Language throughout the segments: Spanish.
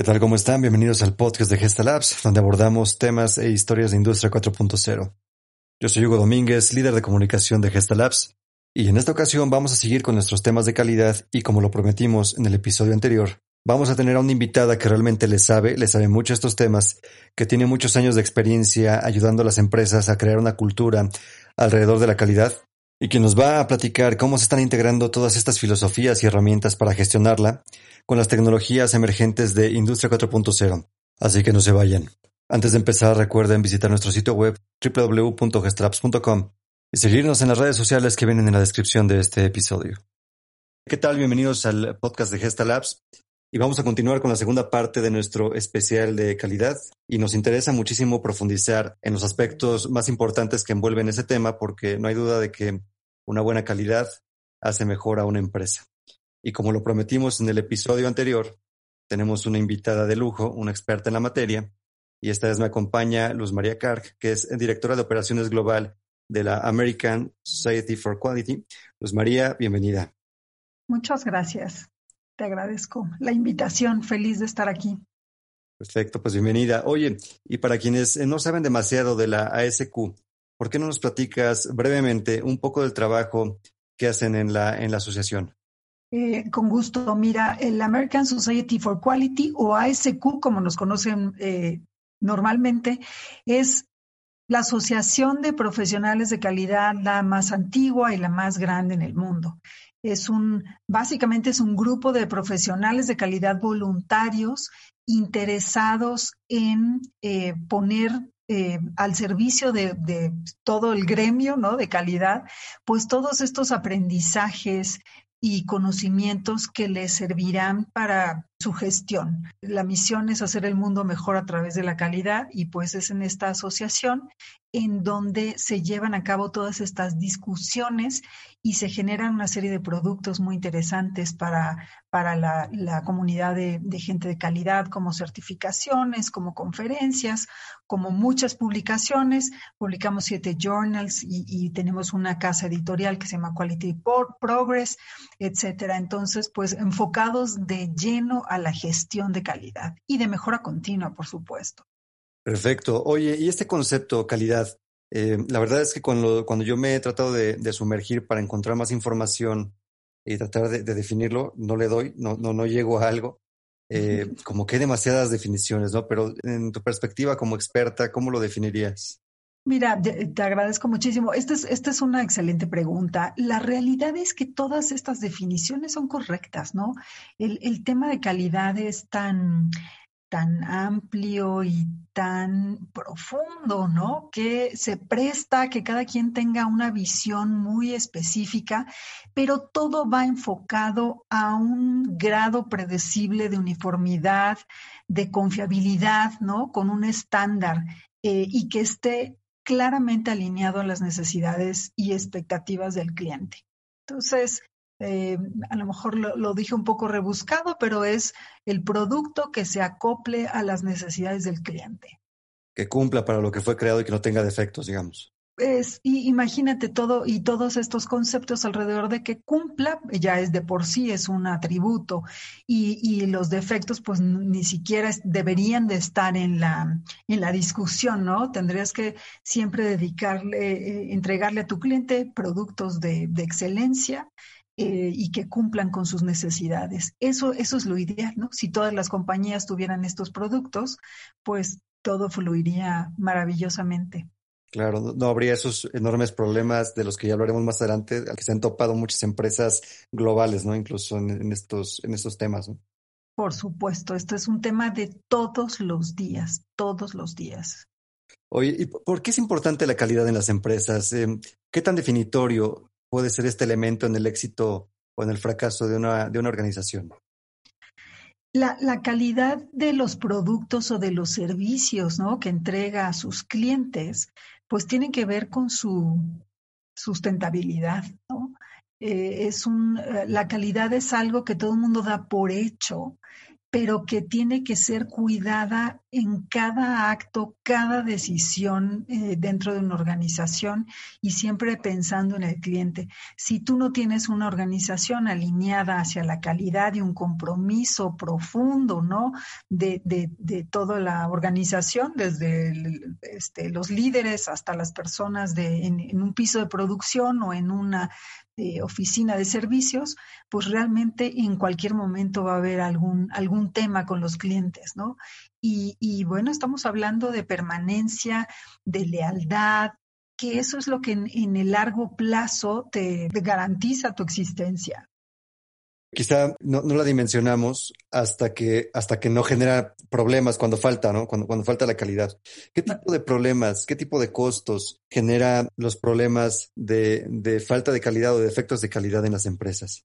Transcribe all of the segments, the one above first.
¿Qué tal? ¿Cómo están? Bienvenidos al podcast de Gesta Labs, donde abordamos temas e historias de Industria 4.0. Yo soy Hugo Domínguez, líder de comunicación de Gesta Labs, y en esta ocasión vamos a seguir con nuestros temas de calidad y como lo prometimos en el episodio anterior, vamos a tener a una invitada que realmente le sabe, le sabe mucho estos temas, que tiene muchos años de experiencia ayudando a las empresas a crear una cultura alrededor de la calidad y que nos va a platicar cómo se están integrando todas estas filosofías y herramientas para gestionarla con las tecnologías emergentes de Industria 4.0. Así que no se vayan. Antes de empezar, recuerden visitar nuestro sitio web www.gestraps.com y seguirnos en las redes sociales que vienen en la descripción de este episodio. ¿Qué tal? Bienvenidos al podcast de Gesta Labs. Y vamos a continuar con la segunda parte de nuestro especial de calidad. Y nos interesa muchísimo profundizar en los aspectos más importantes que envuelven ese tema, porque no hay duda de que una buena calidad hace mejor a una empresa. Y como lo prometimos en el episodio anterior, tenemos una invitada de lujo, una experta en la materia, y esta vez me acompaña Luz María Karg, que es directora de operaciones global de la American Society for Quality. Luz María, bienvenida. Muchas gracias. Te agradezco la invitación. Feliz de estar aquí. Perfecto, pues bienvenida. Oye, y para quienes no saben demasiado de la ASQ, ¿por qué no nos platicas brevemente un poco del trabajo que hacen en la, en la asociación? Eh, con gusto. Mira, el American Society for Quality o ASQ, como nos conocen eh, normalmente, es la asociación de profesionales de calidad la más antigua y la más grande en el mundo. Es un, básicamente es un grupo de profesionales de calidad voluntarios interesados en eh, poner eh, al servicio de, todo el gremio ¿no? de calidad, pues todos estos aprendizajes y conocimientos que les servirán para su gestión. La misión es hacer el mundo mejor a través de la calidad y pues es en esta asociación en donde se llevan a cabo todas estas discusiones y se generan una serie de productos muy interesantes para, para la, comunidad de, gente de calidad, como certificaciones, como conferencias, como muchas publicaciones. Publicamos siete journals y, tenemos una casa editorial que se llama Quality Progress, etcétera. Entonces, pues enfocados de lleno a la gestión de calidad y de mejora continua, por supuesto. Perfecto. Oye, y este concepto calidad, eh, la verdad es que cuando, cuando yo me he tratado de, sumergir para encontrar más información y tratar de, definirlo, no le doy, no, no, no llego a algo. Eh, como que hay demasiadas definiciones, ¿no? Pero en tu perspectiva como experta, ¿cómo lo definirías? Mira, te agradezco muchísimo. Esta es, esta es una excelente pregunta. La realidad es que todas estas definiciones son correctas, ¿no? El, tema de calidad es tan, tan amplio y tan profundo, ¿no? Que se presta que cada quien tenga una visión muy específica, pero todo va enfocado a un grado predecible de uniformidad, de confiabilidad, ¿no? Con un estándar eh, y que esté claramente alineado a las necesidades y expectativas del cliente. Entonces, eh, a lo mejor lo, dije un poco rebuscado, pero es el producto que se acople a las necesidades del cliente. Que cumpla para lo que fue creado y que no tenga defectos, digamos. Es, y imagínate todo y todos estos conceptos alrededor de que cumpla, ya es de por sí, es un atributo y, y los defectos pues ni siquiera deberían de estar en la, en la discusión, ¿no? Tendrías que siempre dedicarle, eh, entregarle a tu cliente productos de, de excelencia eh, y que cumplan con sus necesidades. Eso, eso es lo ideal, ¿no? Si todas las compañías tuvieran estos productos, pues todo fluiría maravillosamente. Claro, no habría esos enormes problemas de los que ya hablaremos más adelante, al que se han topado muchas empresas globales, ¿no? Incluso en, estos, en estos temas. Por supuesto, esto es un tema de todos los días, todos los días. Oye, ¿y por qué es importante la calidad en las empresas? Eh, ¿Qué tan definitorio puede ser este elemento en el éxito o en el fracaso de una, de una organización? La, la, calidad de los productos o de los servicios ¿no? que entrega a sus clientes, pues tiene que ver con su sustentabilidad. ¿no? Eh, es un, eh, la calidad es algo que todo el mundo da por hecho pero que tiene que ser cuidada en cada acto, cada decisión eh, dentro de una organización y siempre pensando en el cliente. Si tú no tienes una organización alineada hacia la calidad y un compromiso profundo, ¿no? De, toda la organización, desde este, los líderes hasta las personas de, en un piso de producción o en una oficina de servicios, pues realmente en cualquier momento va a haber algún, algún tema con los clientes, ¿no? Y, bueno, estamos hablando de permanencia, de lealtad, que eso es lo que en, el largo plazo te garantiza tu existencia. Quizá no, la dimensionamos hasta que, hasta que no genera problemas cuando falta, ¿no? Cuando, cuando falta la calidad. ¿Qué tipo de problemas, qué tipo de costos genera los problemas de, falta de calidad o de defectos de calidad en las empresas?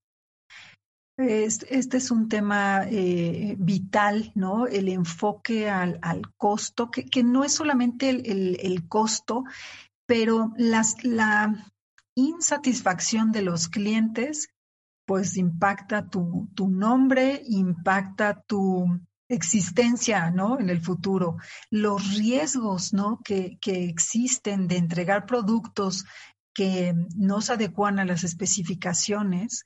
Este es un tema eh, vital, ¿no? El enfoque al, costo, que, que, no es solamente el, el costo, pero las, la insatisfacción de los clientes pues impacta tu, tu nombre, impacta tu existencia, ¿no? En el futuro. Los riesgos, ¿no? Que, que existen de entregar productos que no se adecuan a las especificaciones,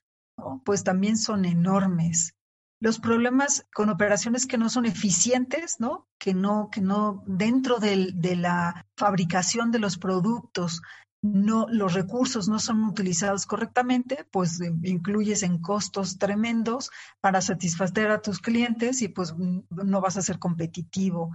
pues también son enormes. Los problemas con operaciones que no son eficientes, ¿no? Que no, que no, dentro de la fabricación de los productos no, los recursos no son utilizados correctamente, pues eh, incluyes en costos tremendos para satisfacer a tus clientes y pues no vas a ser competitivo.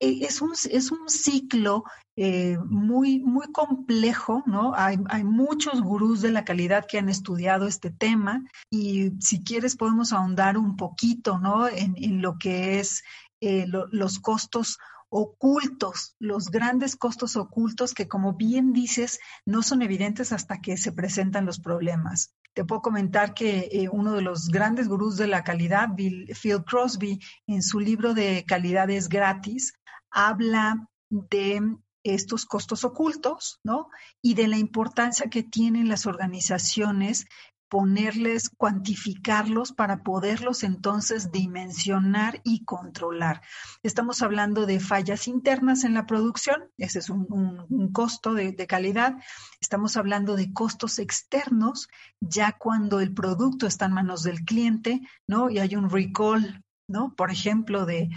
Eh, es, un, es un ciclo eh, muy, muy complejo, ¿no? Hay, hay, muchos gurús de la calidad que han estudiado este tema y si quieres podemos ahondar un poquito, ¿no? En, en lo que es los costos ocultos, los grandes costos ocultos que, como bien dices, no son evidentes hasta que se presentan los problemas. Te puedo comentar que eh, uno de los grandes gurús de la calidad, Bill, Phil Crosby, en su libro de Calidades Gratis, habla de estos costos ocultos, ¿no? Y de la importancia que tienen las organizaciones ponerles, cuantificarlos para poderlos entonces dimensionar y controlar. Estamos hablando de fallas internas en la producción, ese es un, costo de, calidad. Estamos hablando de costos externos, ya cuando el producto está en manos del cliente, ¿no? Y hay un recall ¿no? Por ejemplo, de,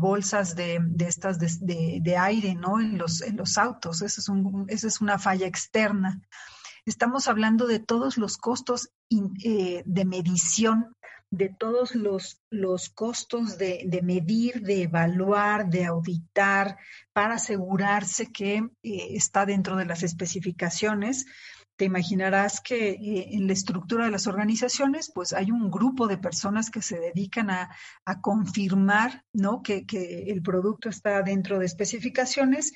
bolsas de, estas de, aire, ¿no? En los, en los autos. Esa es, un, esa es una falla externa. Estamos hablando de todos los costos eh, de medición, de todos los, los costos de, medir, de evaluar, de auditar, para asegurarse que eh, está dentro de las especificaciones te imaginarás que eh, en la estructura de las organizaciones, pues hay un grupo de personas que se dedican a, confirmar ¿no? Que, el producto está dentro de especificaciones.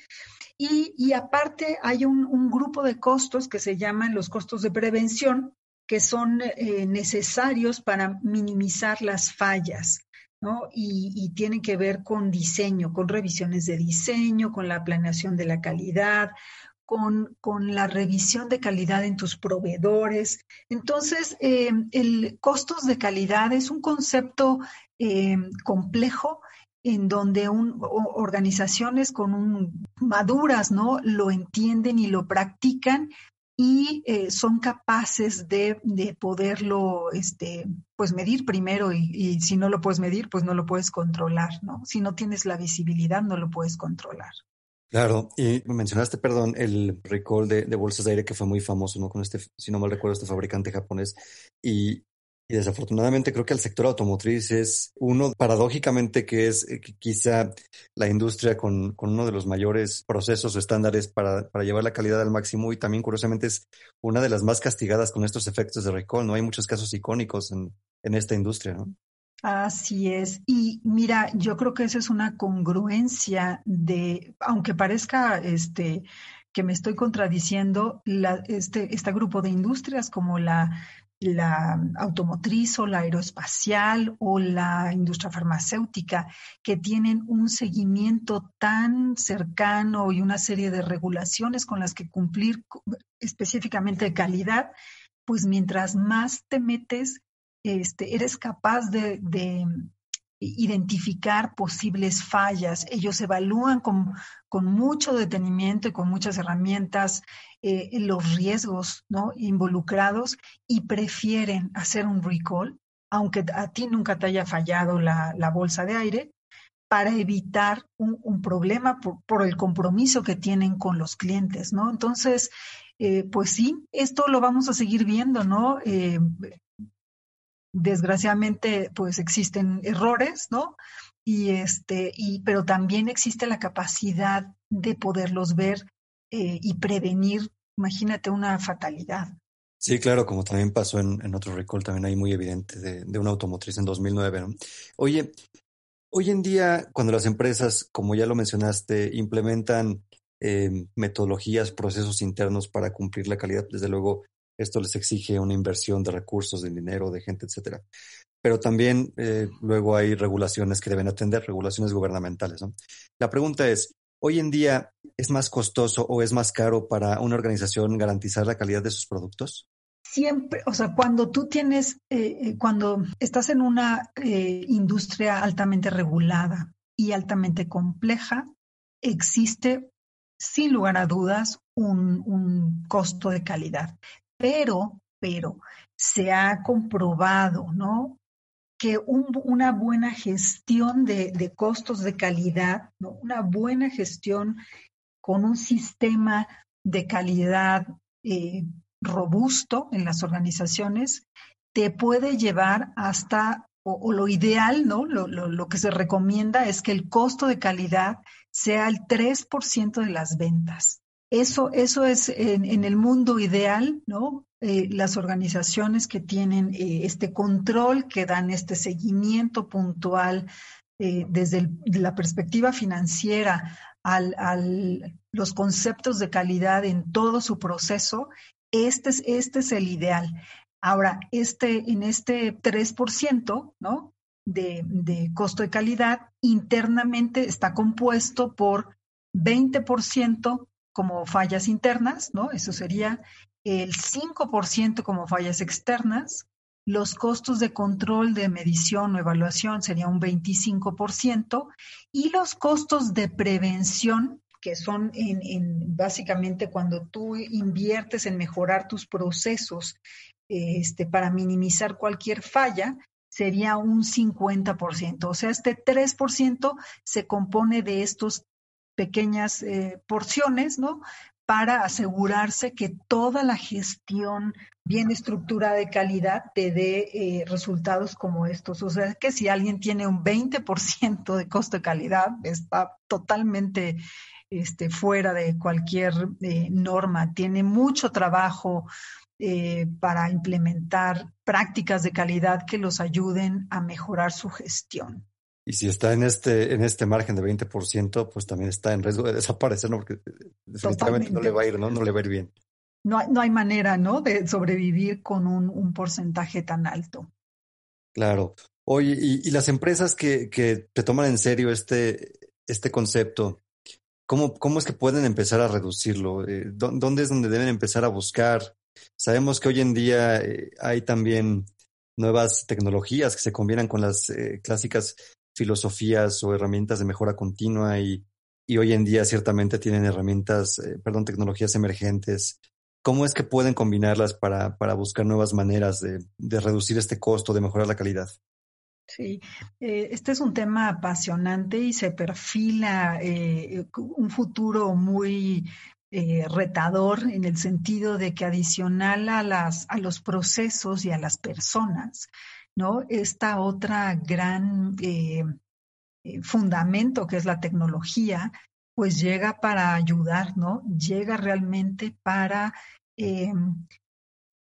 Y, aparte hay un, grupo de costos que se llaman los costos de prevención, que son eh, necesarios para minimizar las fallas. ¿no? Y, y, tienen que ver con diseño, con revisiones de diseño, con la planeación de la calidad, con, la revisión de calidad en tus proveedores. Entonces, eh, el costos de calidad es un concepto eh, complejo en donde organizaciones con un, maduras, ¿no? Lo entienden y lo practican y eh, son capaces de, poderlo, este, pues medir primero y, y, si no lo puedes medir, pues no lo puedes controlar, ¿no? Si no tienes la visibilidad, no lo puedes controlar. Claro, y mencionaste, perdón, el recall de, bolsas de aire que fue muy famoso, ¿no? Con este, si no mal recuerdo, este fabricante japonés. Y, desafortunadamente creo que el sector automotriz es uno, paradójicamente, que es eh, quizá la industria con, uno de los mayores procesos o estándares para, para llevar la calidad al máximo y también, curiosamente, es una de las más castigadas con estos efectos de recall, ¿no? Hay muchos casos icónicos en, en esta industria, ¿no? Así es. Y mira, yo creo que esa es una congruencia de, aunque parezca este que me estoy contradiciendo, la, este, este grupo de industrias como la, la automotriz o la aeroespacial o la industria farmacéutica, que tienen un seguimiento tan cercano y una serie de regulaciones con las que cumplir específicamente calidad, pues mientras más te metes este, eres capaz de, identificar posibles fallas. Ellos evalúan con, mucho detenimiento y con muchas herramientas eh, los riesgos involucrados y prefieren hacer un recall, aunque a ti nunca te haya fallado la, bolsa de aire, para evitar un, problema por, el compromiso que tienen con los clientes. Entonces, eh, pues sí, esto lo vamos a seguir viendo, ¿no? Eh, desgraciadamente pues existen errores, ¿no? Y este, y, pero también existe la capacidad de poderlos ver eh, y prevenir, imagínate, una fatalidad. Sí, claro, como también pasó en, en otro recall, también hay muy evidente de, de, una automotriz en 2009. ¿no? Oye, hoy en día, cuando las empresas, como ya lo mencionaste, implementan eh, metodologías, procesos internos para cumplir la calidad, desde luego esto les exige una inversión de recursos, de dinero, de gente, etcétera. Pero también eh, luego hay regulaciones que deben atender, regulaciones gubernamentales. ¿no? La pregunta es, ¿hoy en día es más costoso o es más caro para una organización garantizar la calidad de sus productos? Siempre, o sea, cuando tú tienes, eh, eh cuando estás en una industria altamente regulada y altamente compleja, existe sin lugar a dudas un costo de calidad pero, pero se ha comprobado, ¿no? Que un, una buena gestión de, costos de calidad, una buena gestión con un sistema de calidad eh, robusto en las organizaciones, te puede llevar hasta, o, lo ideal, ¿no? Lo, lo, lo, que se recomienda es que el costo de calidad sea el 3% de las ventas. Eso, eso es en, el mundo ideal, ¿no? Eh, las organizaciones que tienen eh, este control, que dan este seguimiento puntual eh, desde la perspectiva financiera al, los conceptos de calidad en todo su proceso, este es, este es el ideal. Ahora, este, en este 3%, ¿no? De, de costo de calidad, internamente está compuesto por 20% como fallas internas, ¿no? Eso sería el 5% como fallas externas. Los costos de control de medición o evaluación sería un 25% y los costos de prevención, que son en, en básicamente cuando tú inviertes en mejorar tus procesos este, para minimizar cualquier falla, sería un 50%. O sea, este 3% se compone de estos pequeñas eh, porciones, ¿no? Para asegurarse que toda la gestión bien estructurada de calidad te dé eh, resultados como estos. O sea, que si alguien tiene un 20% de costo de calidad, está totalmente este, fuera de cualquier eh, norma. Tiene mucho trabajo para implementar prácticas de calidad que los ayuden a mejorar su gestión. Y si está en este, en este margen de 20%, pues también está en riesgo de desaparecer, ¿no? Porque definitivamente Totalmente. no le va a ir, ¿no? No le va a ir bien. No, no hay manera, ¿no? De sobrevivir con un, un porcentaje tan alto. Claro. Oye, y, y las empresas que, que te toman en serio este, este concepto, ¿cómo, ¿cómo es que pueden empezar a reducirlo? Eh, ¿Dónde es donde deben empezar a buscar? Sabemos que hoy en día eh, hay también nuevas tecnologías que se combinan con las eh, clásicas filosofías o herramientas de mejora continua y, y hoy en día ciertamente tienen herramientas, eh, perdón, tecnologías emergentes. ¿Cómo es que pueden combinarlas para, para buscar nuevas maneras de, de, reducir este costo, de mejorar la calidad? Sí, eh, este es un tema apasionante y se perfila eh, un futuro muy retador en el sentido de que adicional a, las, a los procesos y a las personas, ¿no? Esta otra gran eh, eh, fundamento que es la tecnología, pues llega para ayudar, ¿no? Llega realmente para eh,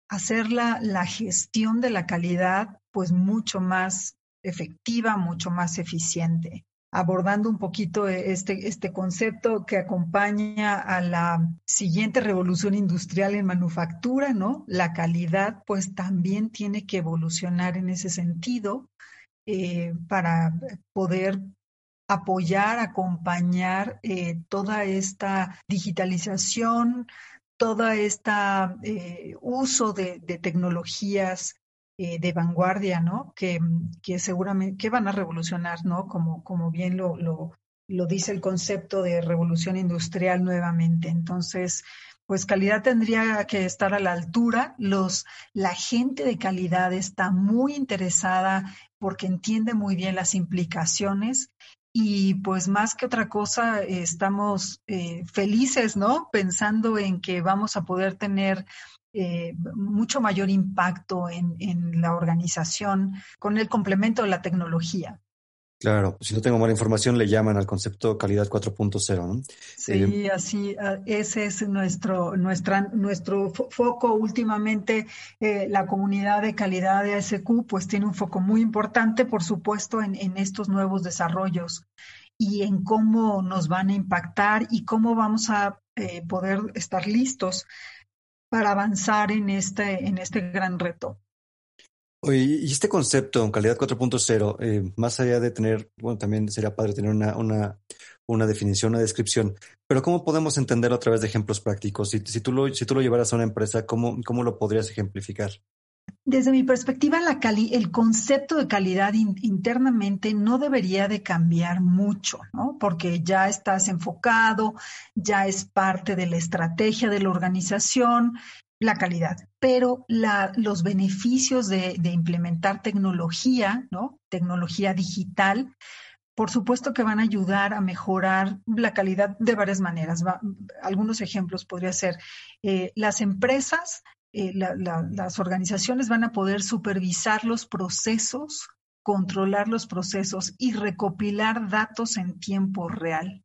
hacer la, la gestión de la calidad pues mucho más efectiva, mucho más eficiente abordando un poquito este, este concepto que acompaña a la siguiente revolución industrial en manufactura, ¿no? La calidad, pues también tiene que evolucionar en ese sentido eh, para poder apoyar, acompañar eh, toda esta digitalización, toda esta eh, uso de tecnologías eh, de vanguardia, ¿no? Que, que seguramente que van a revolucionar, ¿no? Como, como bien lo, lo, lo dice el concepto de revolución industrial nuevamente. Entonces, pues calidad tendría que estar a la altura. Los, la gente de calidad está muy interesada porque entiende muy bien las implicaciones y pues más que otra cosa estamos eh, felices, ¿no? Pensando en que vamos a poder tener eh, mucho mayor impacto en, en la organización con el complemento de la tecnología. Claro, si no tengo mala información, le llaman al concepto calidad 4.0, ¿no? Sí, eh, así, ah, ese es nuestro, nuestra, nuestro foco últimamente. Eh, la comunidad de calidad de ASQ, pues tiene un foco muy importante, por supuesto, en, en estos nuevos desarrollos y en cómo nos van a impactar y cómo vamos a eh, poder estar listos para avanzar en este, en este gran reto. Y este concepto, calidad 4.0, eh, más allá de tener, bueno, también sería padre tener una, una, una definición, una descripción, pero ¿cómo podemos entenderlo a través de ejemplos prácticos? Si, si, tú, lo, si tú lo llevaras a una empresa, ¿cómo, cómo lo podrías ejemplificar? Desde mi perspectiva, la cali el concepto de calidad internamente no debería de cambiar mucho, ¿no? Porque ya estás enfocado, ya es parte de la estrategia de la organización la calidad, pero la, los beneficios de, implementar tecnología, ¿no? Tecnología digital, por supuesto que van a ayudar a mejorar la calidad de varias maneras. algunos ejemplos podría ser eh, las empresas, eh, las organizaciones van a poder supervisar los procesos, controlar los procesos y recopilar datos en tiempo real.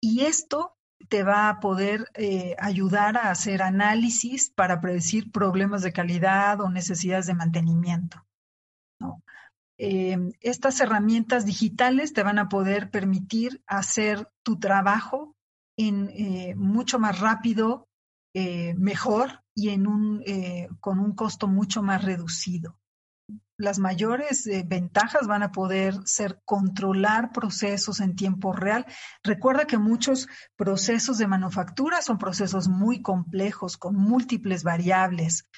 Y esto te va a poder eh, ayudar a hacer análisis para predecir problemas de calidad o necesidades de mantenimiento. Em, estas herramientas digitales te van a poder permitir hacer tu trabajo en eh, mucho más rápido, eh, mejor y en un, con un costo mucho más reducido las mayores eh, ventajas van a poder ser controlar procesos en tiempo real. Recuerda que muchos procesos de manufactura son procesos muy complejos, con múltiples variables.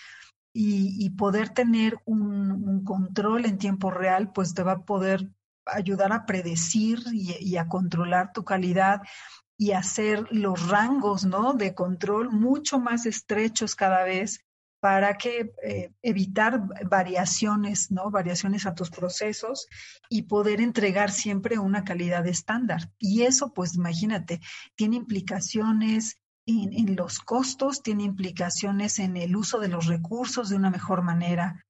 Y, poder tener un, control en tiempo real, pues te va a poder ayudar a predecir y, a controlar tu calidad y hacer los rangos ¿no? de control mucho más estrechos cada vez para que eh, evitar variaciones, ¿no? Variaciones a tus procesos y poder entregar siempre una calidad estándar. Y eso, pues imagínate, tiene implicaciones en, en, los costos, tiene implicaciones en el uso de los recursos de una mejor manera.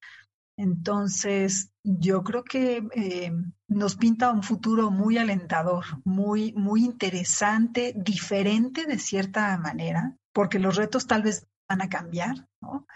Entonces, yo creo que eh, nos pinta un futuro muy alentador, muy, muy interesante, diferente de cierta manera, porque los retos tal vez van a cambiar, ¿no?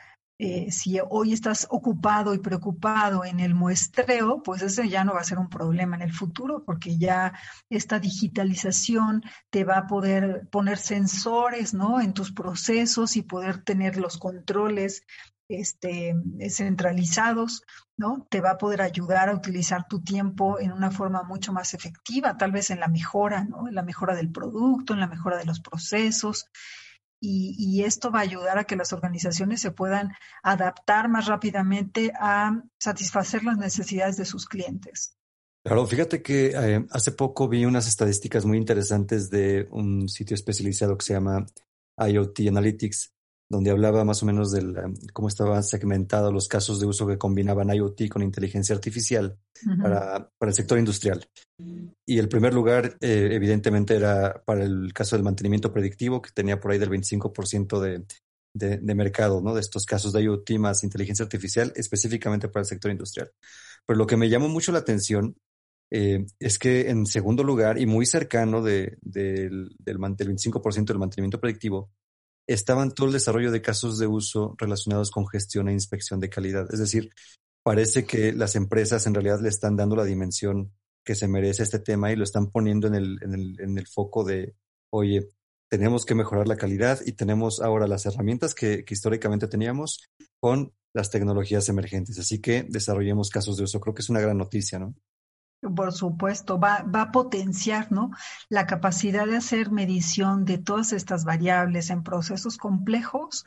Eh, si hoy estás ocupado y preocupado en el muestreo, pues ese ya no va a ser un problema en el futuro, porque ya esta digitalización te va a poder poner sensores, ¿no? En tus procesos y poder tener los controles este, centralizados, ¿no? Te va a poder ayudar a utilizar tu tiempo en una forma mucho más efectiva, tal vez en la mejora, ¿no? En la mejora del producto, en la mejora de los procesos y, esto va a ayudar a que las organizaciones se puedan adaptar más rápidamente a satisfacer las necesidades de sus clientes. Claro, fíjate que eh, hace poco vi unas estadísticas muy interesantes de un sitio especializado que se llama IoT Analytics, donde hablaba más o menos de cómo estaban segmentados los casos de uso que combinaban IoT con inteligencia artificial para, para, el sector industrial. Y el primer lugar, eh, evidentemente, era para el caso del mantenimiento predictivo, que tenía por ahí del 25% de, de, de, mercado, ¿no? De estos casos de IoT más inteligencia artificial, específicamente para el sector industrial. Pero lo que me llamó mucho la atención eh, es que en segundo lugar y muy cercano de, del, del, del 25% del mantenimiento predictivo, estaban todo el desarrollo de casos de uso relacionados con gestión e inspección de calidad. Es decir, parece que las empresas en realidad le están dando la dimensión que se merece este tema y lo están poniendo en el, en el, en el foco de, oye, tenemos que mejorar la calidad y tenemos ahora las herramientas que, que históricamente teníamos con las tecnologías emergentes. Así que desarrollemos casos de uso. Creo que es una gran noticia, ¿no? Por supuesto, va, va, a potenciar ¿no? la capacidad de hacer medición de todas estas variables en procesos complejos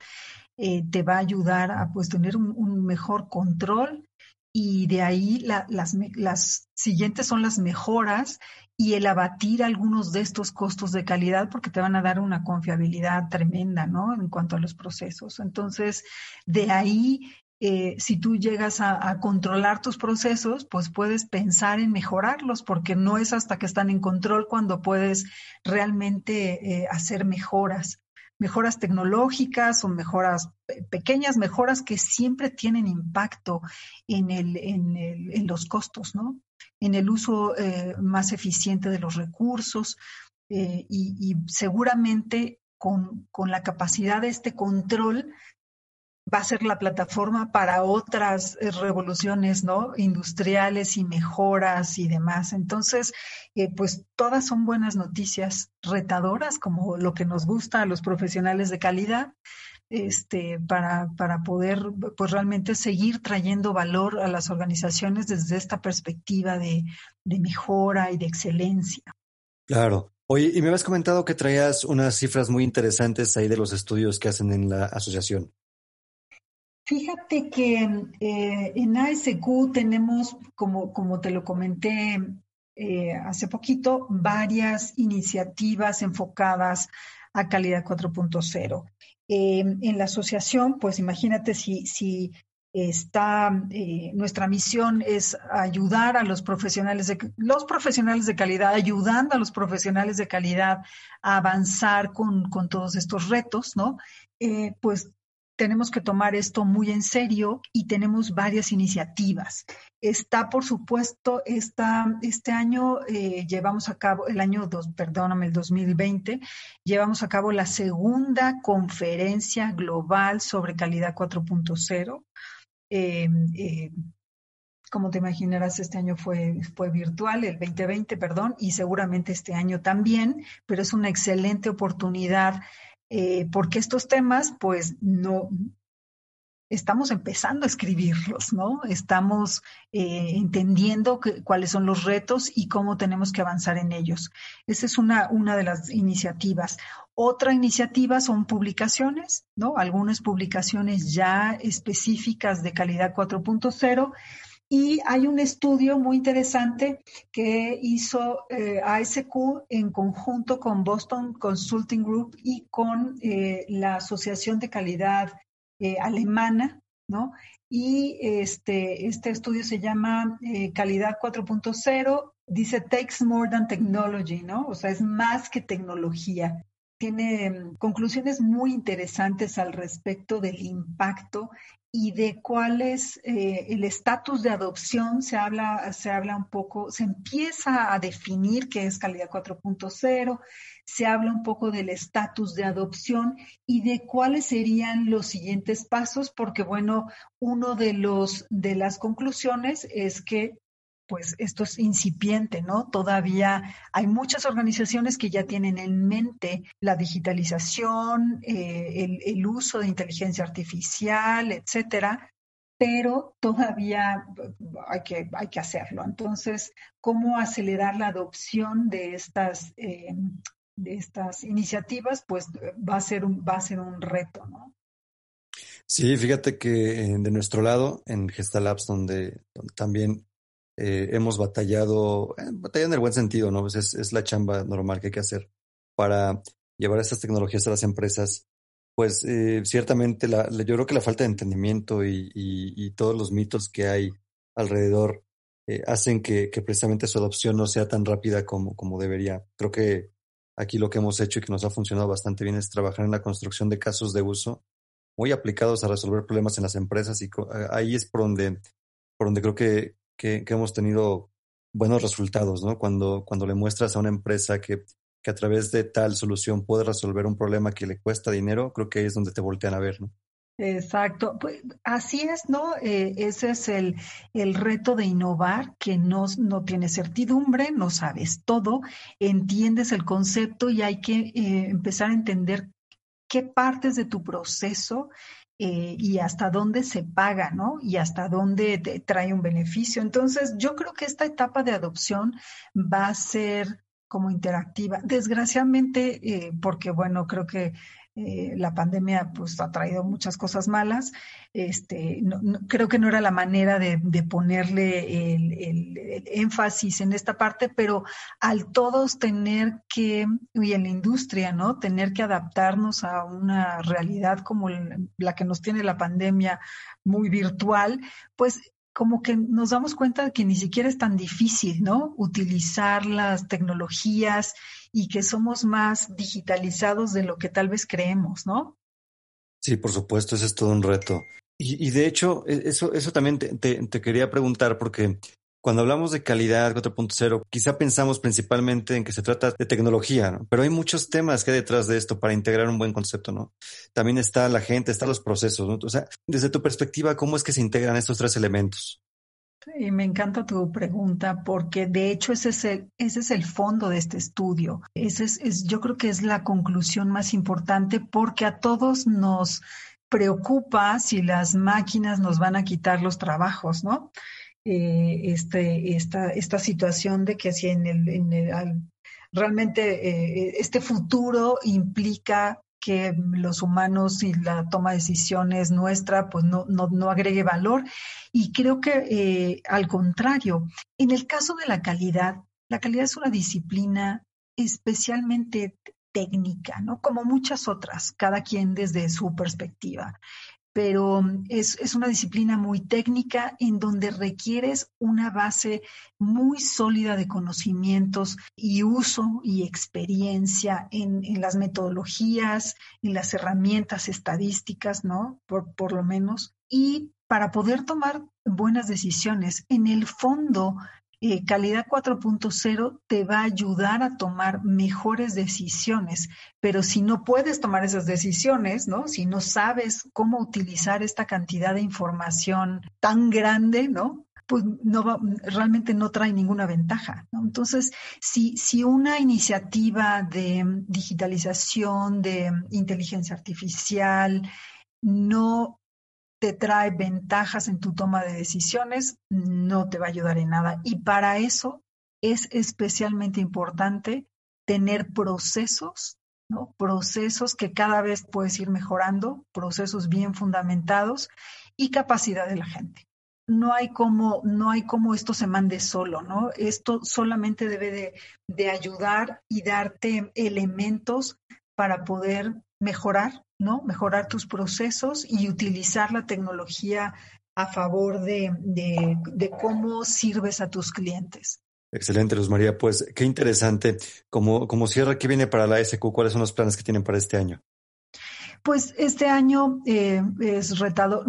eh, te va a ayudar a pues tener un, mejor control y de ahí las, las siguientes son las mejoras y el abatir algunos de estos costos de calidad porque te van a dar una confiabilidad tremenda, ¿no? En cuanto a los procesos. Entonces, de ahí eh, si tú llegas a, controlar tus procesos, pues puedes pensar en mejorarlos, porque no es hasta que están en control cuando puedes realmente eh, hacer mejoras, mejoras tecnológicas o mejoras, pequeñas mejoras que siempre tienen impacto en, el, en, los costos, ¿no? En el uso eh, más eficiente de los recursos y, y, seguramente con, con la capacidad de este control va a ser la plataforma para otras eh, revoluciones, ¿no? Industriales y mejoras y demás. Entonces, eh, pues todas son buenas noticias retadoras, como lo que nos gusta a los profesionales de calidad, este, para, para poder, pues realmente seguir trayendo valor a las organizaciones desde esta perspectiva de, de mejora y de excelencia. Claro. Oye, y me habías comentado que traías unas cifras muy interesantes ahí de los estudios que hacen en la asociación. Fíjate que eh, en ASQ tenemos, como, como te lo comenté eh, hace poquito, varias iniciativas enfocadas a calidad 4.0. Em, en la asociación, pues imagínate si, si está, eh, nuestra misión es ayudar a los profesionales de, los profesionales de calidad, ayudando a los profesionales de calidad a avanzar con, con todos estos retos, ¿no? pues tenemos que tomar esto muy en serio y tenemos varias iniciativas. Está, por supuesto, esta, este año eh, llevamos a cabo, el año, dos, perdóname, el 2020, llevamos a cabo la segunda conferencia global sobre calidad 4.0. Eh, eh, como te imaginarás, este año fue, fue virtual, el 2020, perdón, y seguramente este año también, pero es una excelente oportunidad eh, porque estos temas, pues no, estamos empezando a escribirlos, ¿no? Estamos eh, entendiendo cuáles son los retos y cómo tenemos que avanzar en ellos. Esa es una, una de las iniciativas. Otra iniciativa son publicaciones, ¿no? Algunas publicaciones ya específicas de calidad 4.0 y hay un estudio muy interesante que hizo eh, ASQ en conjunto con Boston Consulting Group y con eh, la Asociación de Calidad eh, Alemana, ¿no? Y este, este estudio se llama Calidad 4.0, dice Takes More Than Technology, ¿no? O sea, es más que tecnología tiene mm, conclusiones muy interesantes al respecto del impacto y de cuál es eh, el estatus de adopción, se habla, se habla un poco, se empieza a definir qué es calidad 4.0, se habla un poco del estatus de adopción y de cuáles serían los siguientes pasos, porque bueno, uno de los de las conclusiones es que pues esto es incipiente, ¿no? Todavía hay muchas organizaciones que ya tienen en mente la digitalización, eh, el, uso de inteligencia artificial, etcétera, pero todavía hay que, hay que hacerlo. Entonces, ¿cómo acelerar la adopción de estas, eh, de estas iniciativas? Pues va a ser un, va a ser un reto, ¿no? Sí, fíjate que eh, de nuestro lado, en Gestalabs, donde, donde también eh, hemos batallado, eh, batallado en el buen sentido, ¿no? Pues es, es, la chamba normal que hay que hacer para llevar estas tecnologías a las empresas. Pues eh, ciertamente la, yo creo que la falta de entendimiento y, y, y todos los mitos que hay alrededor eh, hacen que, que, precisamente su adopción no sea tan rápida como, como debería. Creo que aquí lo que hemos hecho y que nos ha funcionado bastante bien es trabajar en la construcción de casos de uso muy aplicados a resolver problemas en las empresas y ahí es por donde, por donde creo que, que, hemos tenido buenos resultados, ¿no? Cuando, cuando le muestras a una empresa que, que a través de tal solución puede resolver un problema que le cuesta dinero, creo que ahí es donde te voltean a ver, ¿no? Exacto, pues así es, ¿no? Eh, ese es el, el, reto de innovar, que no, no tiene certidumbre, no sabes todo, entiendes el concepto y hay que eh, empezar a entender qué partes de tu proceso eh, y hasta dónde se paga, ¿no? Y hasta dónde trae un beneficio. Entonces, yo creo que esta etapa de adopción va a ser como interactiva. Desgraciadamente, eh, porque bueno, creo que eh, la pandemia pues ha traído muchas cosas malas. Este, creo que no era la manera de, ponerle el, énfasis en esta parte, pero al todos tener que, y en la industria, ¿no? Tener que adaptarnos a una realidad como la que nos tiene la pandemia muy virtual, pues como que nos damos cuenta de que ni siquiera es tan difícil, ¿no? Utilizar las tecnologías y que somos más digitalizados de lo que tal vez creemos, ¿no? Sí, por supuesto, ese es todo un reto. Y, de hecho, e, eso, eso también te, te, quería preguntar porque cuando hablamos de calidad 4.0, quizá pensamos principalmente en que se trata de tecnología, ¿no? pero hay muchos temas que hay detrás de esto para integrar un buen concepto, ¿no? También está la gente, están los procesos, ¿no? O sea, desde tu perspectiva, ¿cómo es que se integran estos tres elementos? Y me encanta tu pregunta porque de hecho ese es el, ese es el fondo de este estudio. Ese es, yo creo que es la conclusión más importante porque a todos nos preocupa si las máquinas nos van a quitar los trabajos, ¿no? Eh, este, esta, esta situación de que si en el, en el realmente eh, este futuro implica que los humanos y la toma de decisiones nuestra pues no, no, no agregue valor. Y creo que eh, al contrario, en el caso de la calidad, la calidad es una disciplina especialmente técnica, ¿no? Como muchas otras, cada quien desde su perspectiva pero mm, es, es, una disciplina muy técnica en donde requieres una base muy sólida de conocimientos y uso y experiencia en, en las metodologías, en las herramientas estadísticas, ¿no? Por, por lo menos. Y para poder tomar buenas decisiones, en el fondo, eh, calidad 4.0 te va a ayudar a tomar mejores decisiones, pero si no puedes tomar esas decisiones, ¿no? Si no sabes cómo utilizar esta cantidad de información tan grande, ¿no? pues no va, realmente no trae ninguna ventaja. Entonces, si, si una iniciativa de digitalización, de inteligencia artificial, no te trae ventajas en tu toma de decisiones, no te va a ayudar en nada. Y para eso es especialmente importante tener procesos, ¿no? Procesos que cada vez puedes ir mejorando, procesos bien fundamentados y capacidad de la gente. No hay como, no hay como esto se mande solo, ¿no? Esto solamente debe de, de ayudar y darte elementos para poder mejorar ¿no? Mejorar tus procesos y utilizar la tecnología a favor de, cómo sirves a tus clientes. Excelente, Luz María. Pues qué interesante. Como, como cierre, ¿qué viene para la SQ? ¿Cuáles son los planes que tienen para este año? Pues este año eh, es retado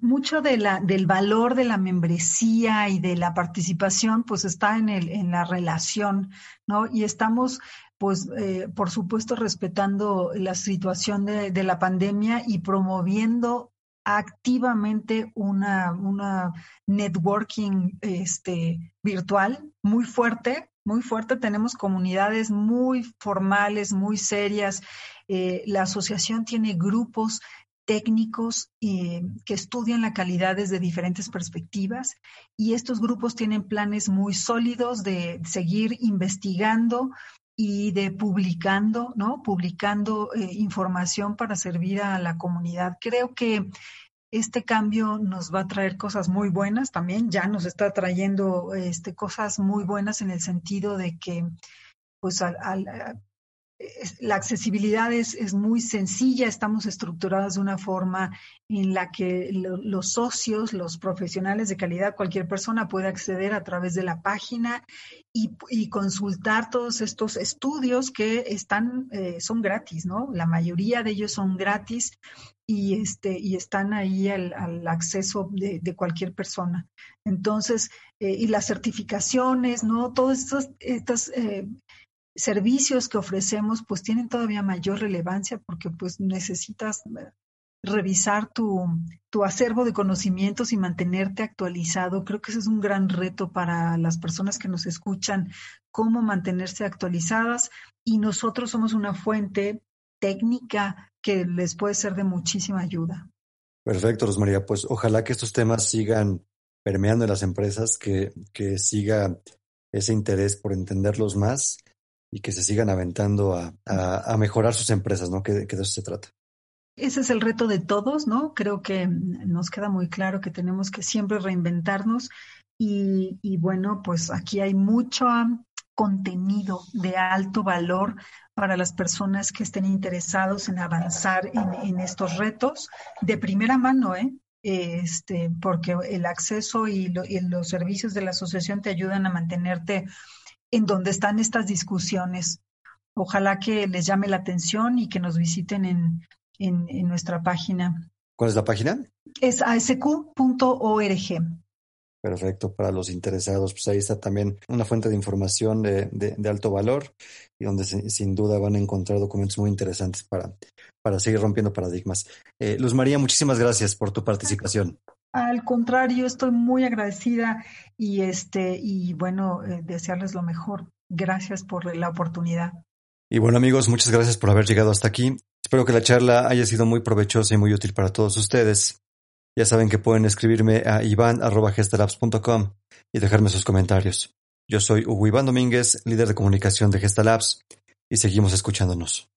mucho de la, del valor de la membresía y de la participación, pues está en, el, en la relación, ¿no? Y estamos pues eh, por supuesto respetando la situación de, la pandemia y promoviendo activamente una, una networking este, virtual muy fuerte, muy fuerte. Tenemos comunidades muy formales, muy serias. Eh, la asociación tiene grupos técnicos eh, que estudian la calidad desde diferentes perspectivas y estos grupos tienen planes muy sólidos de seguir investigando y de publicando, ¿no? Publicando eh, información para servir a la comunidad. Creo que este cambio nos va a traer cosas muy buenas también, ya nos está trayendo este, cosas muy buenas en el sentido de que pues al, la accesibilidad es, muy sencilla, estamos estructurados de una forma en la que los socios, los profesionales de calidad, cualquier persona puede acceder a través de la página y, consultar todos estos estudios que están, eh, son gratis, ¿no? La mayoría de ellos son gratis y, este, y están ahí al, acceso de, cualquier persona. Entonces, eh, y las certificaciones, ¿no? Todas estas, eh, servicios que ofrecemos pues tienen todavía mayor relevancia porque pues necesitas eh, revisar tu, tu acervo de conocimientos y mantenerte actualizado. Creo que ese es un gran reto para las personas que nos escuchan, cómo mantenerse actualizadas y nosotros somos una fuente técnica que les puede ser de muchísima ayuda. Perfecto, Rosmaría. Pues ojalá que estos temas sigan permeando en las empresas, que, que siga ese interés por entenderlos más y que se sigan aventando a, a, mejorar sus empresas, ¿no? Que, que de eso se trata. Ese es el reto de todos, ¿no? Creo que nos queda muy claro que tenemos que siempre reinventarnos y, y bueno, pues aquí hay mucho contenido de alto valor para las personas que estén interesados en avanzar en, en estos retos de primera mano, ¿eh? Este, porque el acceso y, y, los servicios de la asociación te ayudan a mantenerte en donde están estas discusiones. Ojalá que les llame la atención y que nos visiten en, en, nuestra página. ¿Cuál es la página? Es asq.org. Perfecto, para los interesados, pues ahí está también una fuente de información de, de, alto valor y donde sin duda van a encontrar documentos muy interesantes para, para seguir rompiendo paradigmas. Eh, Luz María, muchísimas gracias por tu participación. Al contrario, estoy muy agradecida y este y bueno, eh, desearles lo mejor. Gracias por la oportunidad. Y bueno amigos, muchas gracias por haber llegado hasta aquí. Espero que la charla haya sido muy provechosa y muy útil para todos ustedes. Ya saben que pueden escribirme a ivan.gestalabs.com y dejarme sus comentarios. Yo soy Hugo Iván Domínguez, líder de comunicación de Gestalabs, y seguimos escuchándonos.